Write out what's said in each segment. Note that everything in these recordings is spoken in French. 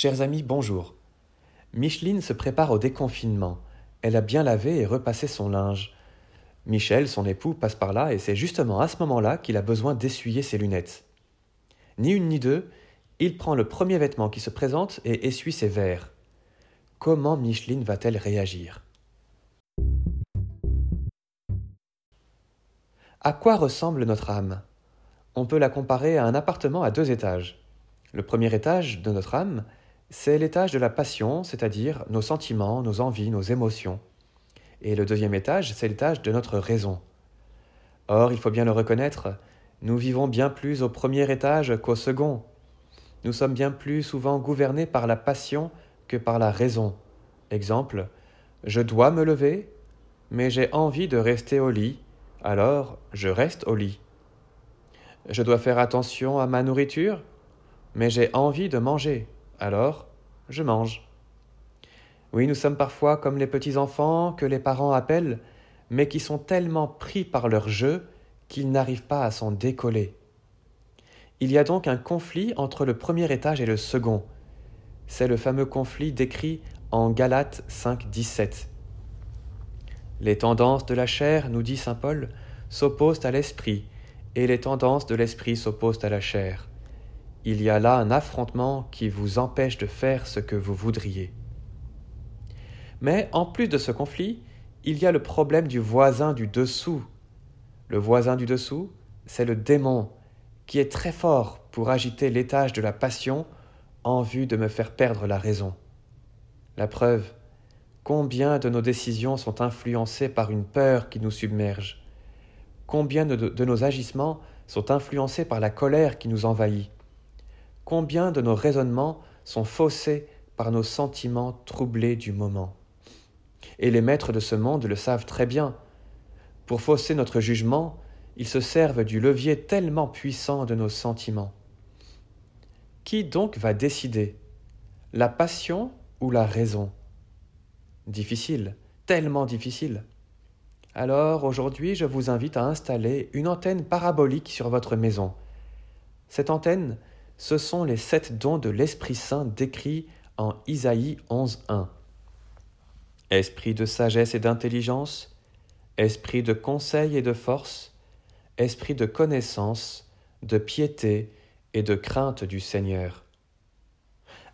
Chers amis, bonjour. Micheline se prépare au déconfinement. Elle a bien lavé et repassé son linge. Michel, son époux, passe par là et c'est justement à ce moment-là qu'il a besoin d'essuyer ses lunettes. Ni une ni deux, il prend le premier vêtement qui se présente et essuie ses verres. Comment Micheline va-t-elle réagir? À quoi ressemble notre âme? On peut la comparer à un appartement à deux étages. Le premier étage de notre âme, c'est l'étage de la passion, c'est-à-dire nos sentiments, nos envies, nos émotions. Et le deuxième étage, c'est l'étage de notre raison. Or, il faut bien le reconnaître, nous vivons bien plus au premier étage qu'au second. Nous sommes bien plus souvent gouvernés par la passion que par la raison. Exemple, je dois me lever, mais j'ai envie de rester au lit, alors je reste au lit. Je dois faire attention à ma nourriture, mais j'ai envie de manger, alors je mange. Oui, nous sommes parfois comme les petits-enfants que les parents appellent, mais qui sont tellement pris par leur jeu qu'ils n'arrivent pas à s'en décoller. Il y a donc un conflit entre le premier étage et le second. C'est le fameux conflit décrit en Galates 5, 17. Les tendances de la chair, nous dit saint Paul, s'opposent à l'esprit, et les tendances de l'esprit s'opposent à la chair il y a là un affrontement qui vous empêche de faire ce que vous voudriez. Mais en plus de ce conflit, il y a le problème du voisin du dessous. Le voisin du dessous, c'est le démon, qui est très fort pour agiter l'étage de la passion en vue de me faire perdre la raison. La preuve, combien de nos décisions sont influencées par une peur qui nous submerge Combien de, nos agissements sont influencés par la colère qui nous envahit combien de nos raisonnements sont faussés par nos sentiments troublés du moment. Et les maîtres de ce monde le savent très bien. Pour fausser notre jugement, ils se servent du levier tellement puissant de nos sentiments. Qui donc va décider? La passion ou la raison? Difficile, tellement difficile. Alors aujourd'hui, je vous invite à installer une antenne parabolique sur votre maison. Cette antenne, ce sont les sept dons de l'Esprit Saint décrits en Isaïe 11.1. Esprit de sagesse et d'intelligence, esprit de conseil et de force, esprit de connaissance, de piété et de crainte du Seigneur.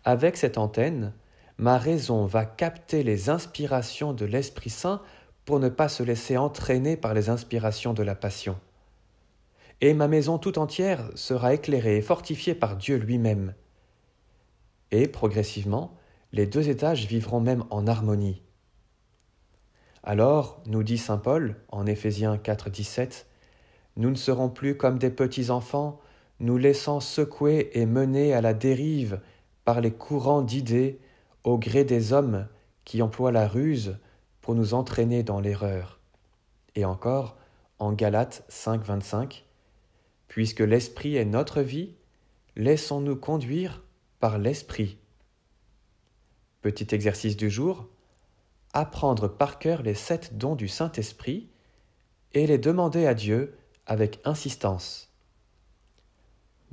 Avec cette antenne, ma raison va capter les inspirations de l'Esprit Saint pour ne pas se laisser entraîner par les inspirations de la passion et ma maison tout entière sera éclairée et fortifiée par Dieu lui-même. Et progressivement, les deux étages vivront même en harmonie. Alors, nous dit Saint Paul en Éphésiens 4, 17, nous ne serons plus comme des petits enfants, nous laissant secouer et mener à la dérive par les courants d'idées au gré des hommes qui emploient la ruse pour nous entraîner dans l'erreur. Et encore, en Galates 5, 25, Puisque l'Esprit est notre vie, laissons-nous conduire par l'Esprit. Petit exercice du jour, apprendre par cœur les sept dons du Saint-Esprit et les demander à Dieu avec insistance.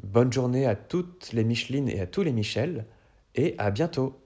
Bonne journée à toutes les Michelines et à tous les Michel, et à bientôt.